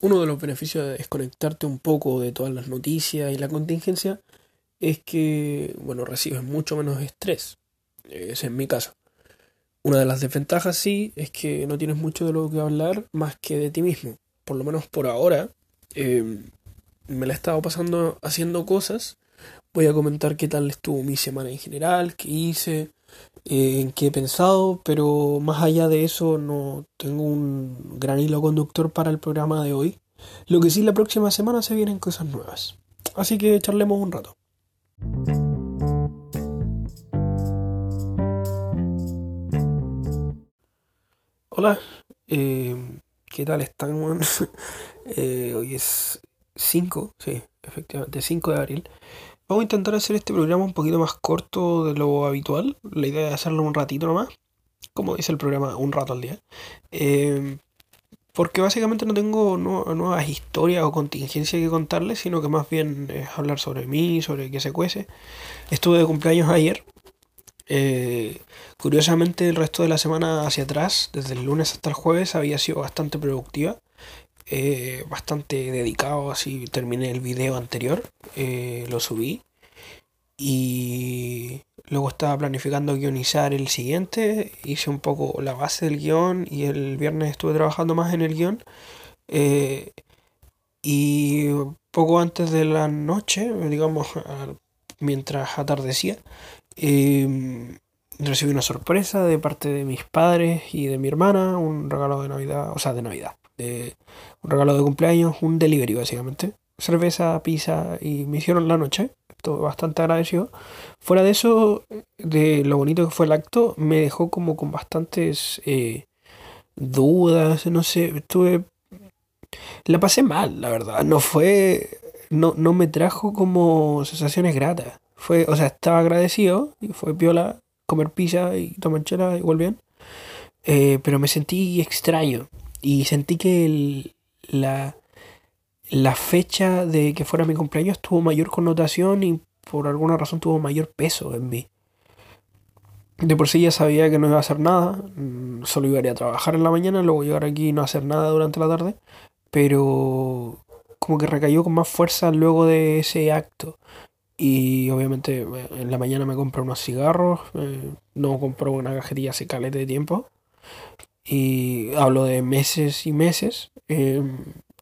uno de los beneficios de desconectarte un poco de todas las noticias y la contingencia es que, bueno, recibes mucho menos estrés. Ese es mi caso. Una de las desventajas, sí, es que no tienes mucho de lo que hablar más que de ti mismo. Por lo menos por ahora, eh, me la he estado pasando haciendo cosas. Voy a comentar qué tal estuvo mi semana en general, qué hice, eh, en qué he pensado, pero más allá de eso no tengo un gran hilo conductor para el programa de hoy. Lo que sí, la próxima semana se vienen cosas nuevas. Así que charlemos un rato. Hola, eh, ¿qué tal están? eh, hoy es 5, sí, efectivamente, 5 de abril. Vamos a intentar hacer este programa un poquito más corto de lo habitual. La idea es hacerlo un ratito nomás, como dice el programa, un rato al día. Eh, porque básicamente no tengo nuevas historias o contingencias que contarles, sino que más bien es hablar sobre mí, sobre qué se cuece. Estuve de cumpleaños ayer. Eh, curiosamente el resto de la semana hacia atrás, desde el lunes hasta el jueves, había sido bastante productiva. Eh, bastante dedicado, así terminé el video anterior, eh, lo subí y luego estaba planificando guionizar el siguiente, hice un poco la base del guion y el viernes estuve trabajando más en el guion eh, y poco antes de la noche, digamos, mientras atardecía, recibí una sorpresa de parte de mis padres y de mi hermana, un regalo de Navidad, o sea, de Navidad, de un regalo de cumpleaños, un delivery básicamente. Cerveza, pizza y me hicieron la noche. Estoy bastante agradecido. Fuera de eso, de lo bonito que fue el acto, me dejó como con bastantes eh, dudas, no sé, estuve... La pasé mal, la verdad. No fue... No, no me trajo como sensaciones gratas. Fue, o sea, estaba agradecido y fue piola comer pizza y tomar chela igual bien. Eh, pero me sentí extraño y sentí que la, la fecha de que fuera mi cumpleaños tuvo mayor connotación y por alguna razón tuvo mayor peso en mí. De por sí ya sabía que no iba a hacer nada, mm, solo iba a ir a trabajar en la mañana, luego llegar aquí y no hacer nada durante la tarde, pero como que recayó con más fuerza luego de ese acto. Y obviamente eh, en la mañana me compré unos cigarros, eh, no compré una cajetilla hace calete de tiempo, y hablo de meses y meses. Em,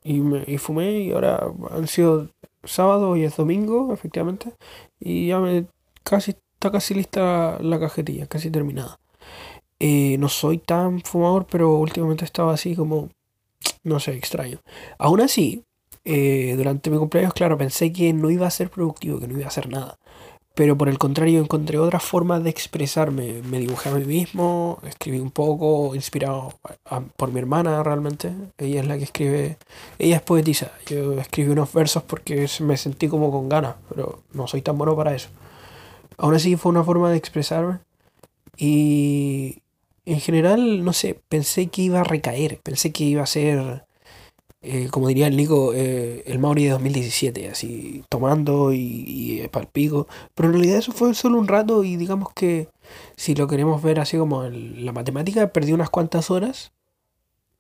y, me, y fumé y ahora han sido sábado y es domingo, efectivamente. Y ya me casi está casi lista la cajetilla, casi terminada. Eh, no soy tan fumador, pero últimamente estaba así como, no sé, extraño. Aún así, eh, durante mi cumpleaños, claro, pensé que no iba a ser productivo, que no iba a hacer nada. Pero por el contrario, encontré otras formas de expresarme. Me dibujé a mí mismo, escribí un poco, inspirado por mi hermana realmente. Ella es la que escribe, ella es poetisa. Yo escribí unos versos porque me sentí como con ganas, pero no soy tan bueno para eso. Aún así fue una forma de expresarme. Y en general, no sé, pensé que iba a recaer, pensé que iba a ser eh, como diría el Nico, eh, el Mauri de 2017, así tomando y, y eh, palpico. Pero en realidad eso fue solo un rato y digamos que si lo queremos ver así como la matemática, perdí unas cuantas horas,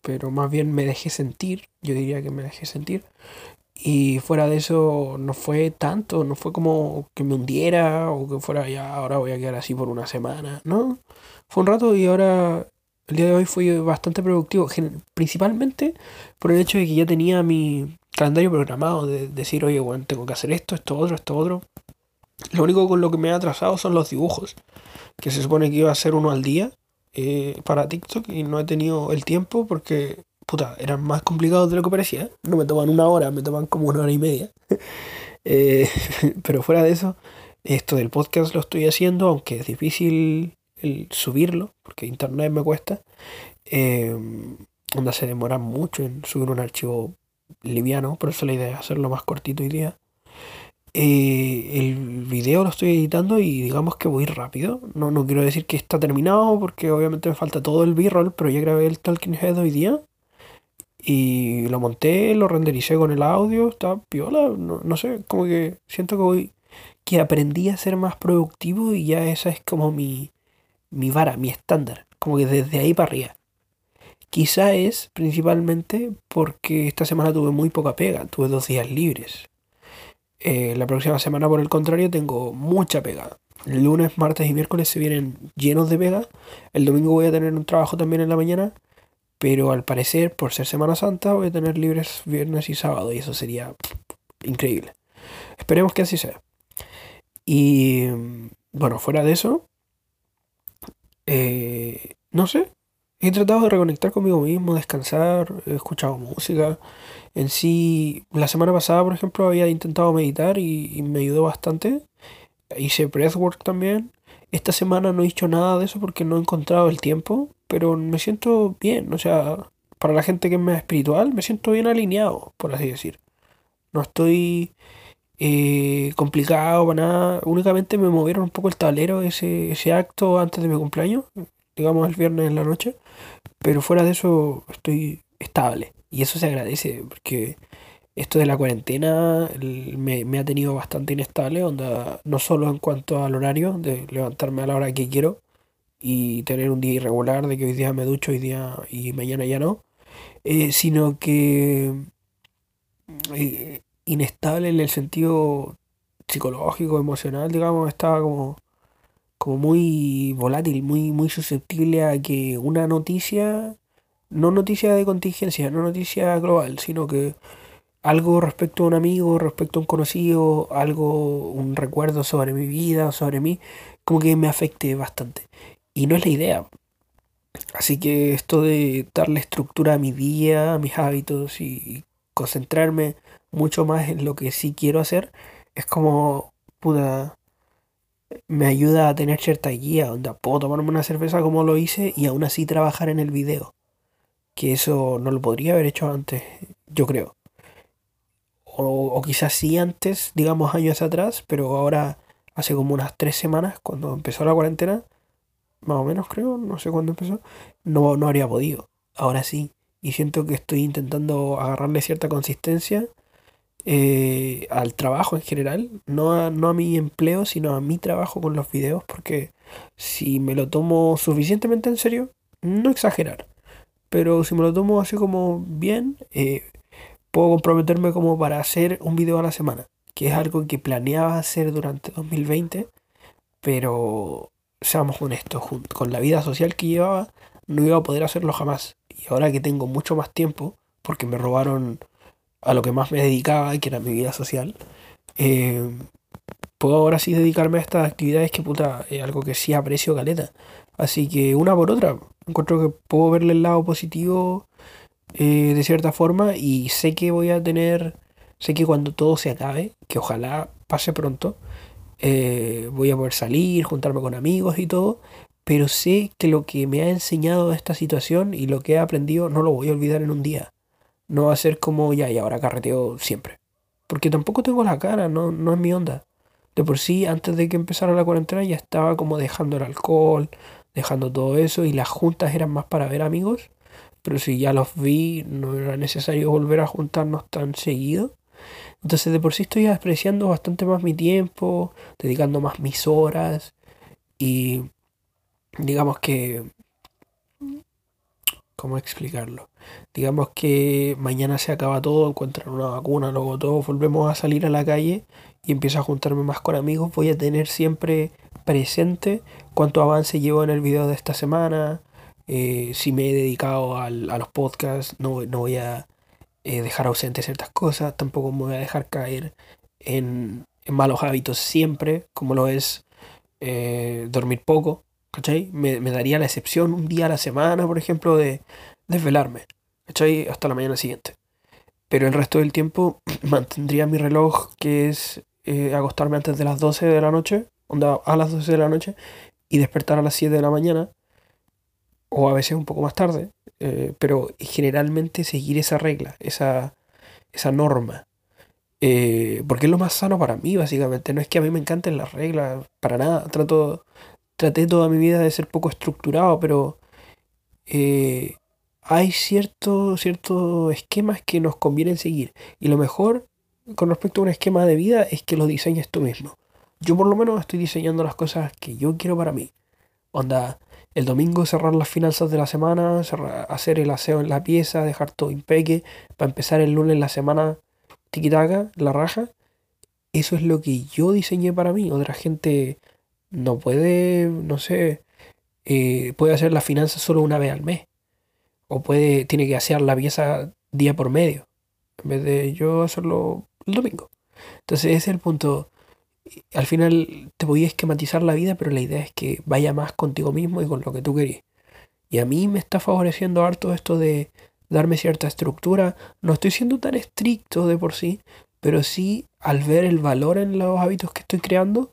pero más bien me dejé sentir, yo diría que me dejé sentir. Y fuera de eso no fue tanto, no fue como que me hundiera o que fuera ya, ahora voy a quedar así por una semana, ¿no? Fue un rato y ahora el día de hoy fue bastante productivo, principalmente por el hecho de que ya tenía mi calendario programado de decir, oye, bueno, tengo que hacer esto, esto otro, esto otro. Lo único con lo que me ha atrasado son los dibujos, que se supone que iba a ser uno al día eh, para TikTok y no he tenido el tiempo porque, puta, eran más complicados de lo que parecía. No me toman una hora, me toman como una hora y media. Eh, pero fuera de eso, esto del podcast lo estoy haciendo, aunque es difícil el subirlo, porque internet me cuesta, eh, onda se demora mucho en subir un archivo liviano, por eso la idea es hacerlo más cortito hoy día. Eh, el video lo estoy editando y digamos que voy rápido. No, no quiero decir que está terminado porque obviamente me falta todo el b-roll, pero ya grabé el Talking Head hoy día. Y lo monté, lo rendericé con el audio, está piola, no, no sé, como que siento que voy, que aprendí a ser más productivo y ya esa es como mi, mi vara, mi estándar, como que desde ahí para arriba. Quizá es principalmente porque esta semana tuve muy poca pega, tuve dos días libres. Eh, la próxima semana, por el contrario, tengo mucha pega. El lunes, martes y miércoles se vienen llenos de pega. El domingo voy a tener un trabajo también en la mañana. Pero al parecer, por ser Semana Santa, voy a tener libres viernes y sábado. Y eso sería increíble. Esperemos que así sea. Y bueno, fuera de eso, eh, no sé. He tratado de reconectar conmigo mismo, descansar, he escuchado música. En sí, la semana pasada, por ejemplo, había intentado meditar y, me ayudó bastante. Hice breathwork también. Esta semana no he hecho nada de eso porque no he encontrado el tiempo, pero me siento bien. O sea, para la gente que es más espiritual, me siento bien alineado, por así decir. No estoy eh, complicado para nada. Únicamente me movieron un poco el tablero ese, ese acto antes de mi cumpleaños, digamos el viernes en la noche. Pero fuera de eso estoy estable. Y eso se agradece porque esto de la cuarentena me, ha tenido bastante inestable, onda, no solo en cuanto al horario, de levantarme a la hora que quiero y tener un día irregular, de que hoy día me ducho hoy día y mañana ya no, eh, sino que eh, inestable en el sentido psicológico, emocional, digamos, estaba como, como muy volátil, muy, muy susceptible a que una noticia, no noticia de contingencia, no noticia global, sino que algo respecto a un amigo, respecto a un conocido, algo, un recuerdo sobre mi vida, sobre mí, como que me afecte bastante. Y no es la idea. Así que esto de darle estructura a mi día, a mis hábitos y concentrarme mucho más en lo que sí quiero hacer, es como, puta, me ayuda a tener cierta guía, donde puedo tomarme una cerveza como lo hice y aún así trabajar en el video. Que eso no lo podría haber hecho antes, yo creo. O, o quizás sí antes, digamos años atrás, pero ahora hace como unas tres semanas, cuando empezó la cuarentena, más o menos creo, no sé cuándo empezó, no, no habría podido. Ahora sí. Y siento que estoy intentando agarrarle cierta consistencia eh, al trabajo en general, no a, no a mi empleo, sino a mi trabajo con los videos, porque si me lo tomo suficientemente en serio, no exagerar, pero si me lo tomo así como bien, eh, puedo comprometerme como para hacer un video a la semana, que es algo que planeaba hacer durante 2020, pero seamos honestos, con la vida social que llevaba, no iba a poder hacerlo jamás. Y ahora que tengo mucho más tiempo, porque me robaron a lo que más me dedicaba, que era mi vida social, eh, puedo ahora sí dedicarme a estas actividades que puta es algo que sí aprecio caleta. Así que una por otra, encuentro que puedo verle el lado positivo eh, de cierta forma y sé que voy a tener, sé que cuando todo se acabe, que ojalá pase pronto, eh, voy a poder salir, juntarme con amigos y todo, pero sé que lo que me ha enseñado esta situación y lo que he aprendido no lo voy a olvidar en un día. No va a ser como ya y ahora carreteo siempre. Porque tampoco tengo la cara, no, no es mi onda. De por sí, antes de que empezara la cuarentena ya estaba como dejando el alcohol, dejando todo eso y las juntas eran más para ver amigos. Pero si ya los vi, no era necesario volver a juntarnos tan seguido. Entonces de por sí estoy apreciando bastante más mi tiempo, dedicando más mis horas y digamos que ¿Cómo explicarlo? Digamos que mañana se acaba todo, encuentran una vacuna, luego todos volvemos a salir a la calle y empiezo a juntarme más con amigos. Voy a tener siempre presente cuánto avance llevo en el video de esta semana, eh, si me he dedicado al, a los podcasts, no, no voy a eh, dejar ausente ciertas cosas, tampoco me voy a dejar caer en, en malos hábitos siempre, como lo es eh, dormir poco Me, daría la excepción un día a la semana, por ejemplo, de desvelarme. Hasta la mañana siguiente. Pero el resto del tiempo mantendría mi reloj, que es eh, acostarme antes de las 12 de la noche, onda a las 12 de la noche, y despertar a las 7 de la mañana, o a veces un poco más tarde, eh, pero generalmente seguir esa regla, esa, esa norma. Eh, porque es lo más sano para mí, básicamente. No es que a mí me encanten las reglas, para nada. Trato, traté toda mi vida de ser poco estructurado, pero eh, hay ciertos esquemas que nos convienen seguir. Y lo mejor con respecto a un esquema de vida es que lo diseñes tú mismo. Yo por lo menos estoy diseñando las cosas que yo quiero para mí. Onda, el domingo cerrar las finanzas de la semana, hacer el aseo en la pieza, dejar todo impeque, para empezar el lunes la semana tiquitaca, la raja. Eso es lo que yo diseñé para mí. Otra gente no puede, no sé, eh, puede hacer las finanzas solo una vez al mes. O puede, tiene que hacer la pieza día por medio. En vez de yo hacerlo el domingo. Entonces ese es el punto al final te voy a esquematizar la vida, pero la idea es que vaya más contigo mismo y con lo que tú querís. Y a mí me está favoreciendo harto esto de darme cierta estructura. No estoy siendo tan estricto de por sí, pero sí al ver el valor en los hábitos que estoy creando,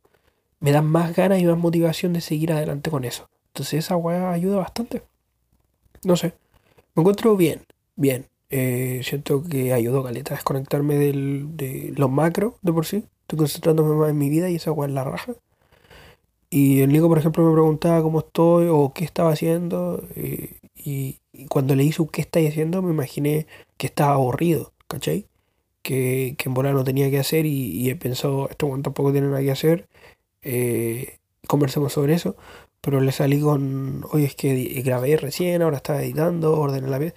me dan más ganas y más motivación de seguir adelante con eso. Entonces esa weá ayuda bastante. No sé. Me encuentro bien, bien. Eh, siento que ayudó Caleta a desconectarme del, de los macros de por sí. Estoy concentrándome más en mi vida y esa weá es la raja. Y el Nico, por ejemplo, me preguntaba cómo estoy o qué estaba haciendo. Eh, y, cuando le hice qué estáis haciendo, me imaginé que estaba aburrido, ¿cachai? Que, que en volar no tenía que hacer y, y pensado, esto tampoco tiene nada que hacer. Eh, conversemos sobre eso. Pero le salí con, oye, es que grabé recién, ahora estaba editando, ordené la vida.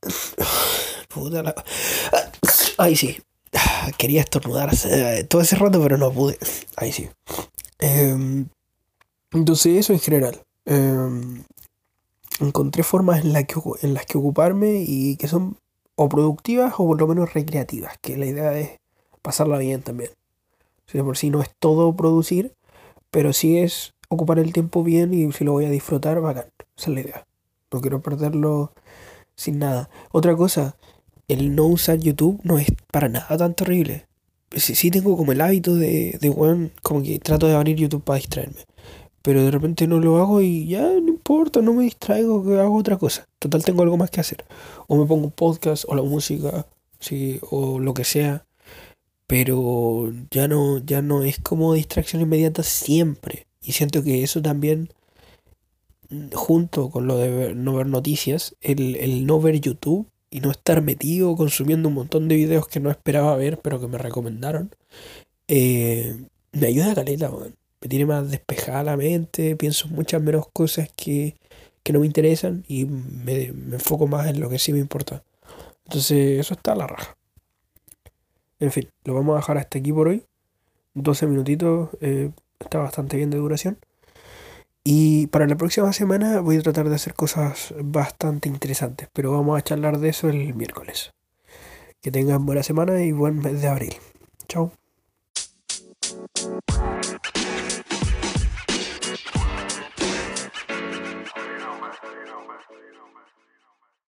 Puta la... Ay, sí. Quería estornudar todo ese rato, pero no pude. Ahí sí. Em, entonces, eso en general. Em, encontré formas en, la que, en las que ocuparme y que son o productivas o por lo menos recreativas, que la idea es pasarla bien también. Si por sí no es todo producir, pero sí es ocupar el tiempo bien y si lo voy a disfrutar, bacán. Esa es la idea. No quiero perderlo sin nada. Otra cosa, el no usar YouTube no es para nada tan terrible. Sí, sí tengo como el hábito de, de como que trato de abrir YouTube para distraerme. Pero de repente no lo hago y ya no importa, no me distraigo, que hago otra cosa. Total tengo algo más que hacer. O me pongo un podcast o la música, sí, o lo que sea. Pero ya no, ya no es como distracción inmediata siempre. Y siento que eso también, junto con lo de no ver noticias, el, el no ver YouTube y no estar metido consumiendo un montón de videos que no esperaba ver, pero que me recomendaron, eh, me ayuda a caleta, Me tiene más despejada la mente, pienso muchas menos cosas que, no me interesan y me, enfoco más en lo que sí me importa. Entonces, eso está a la raja. En fin, lo vamos a dejar hasta aquí por hoy. 12 minutitos, eh, está bastante bien de duración. Y para la próxima semana voy a tratar de hacer cosas bastante interesantes, pero vamos a charlar de eso el miércoles. Que tengan buena semana y buen mes de abril. Chao.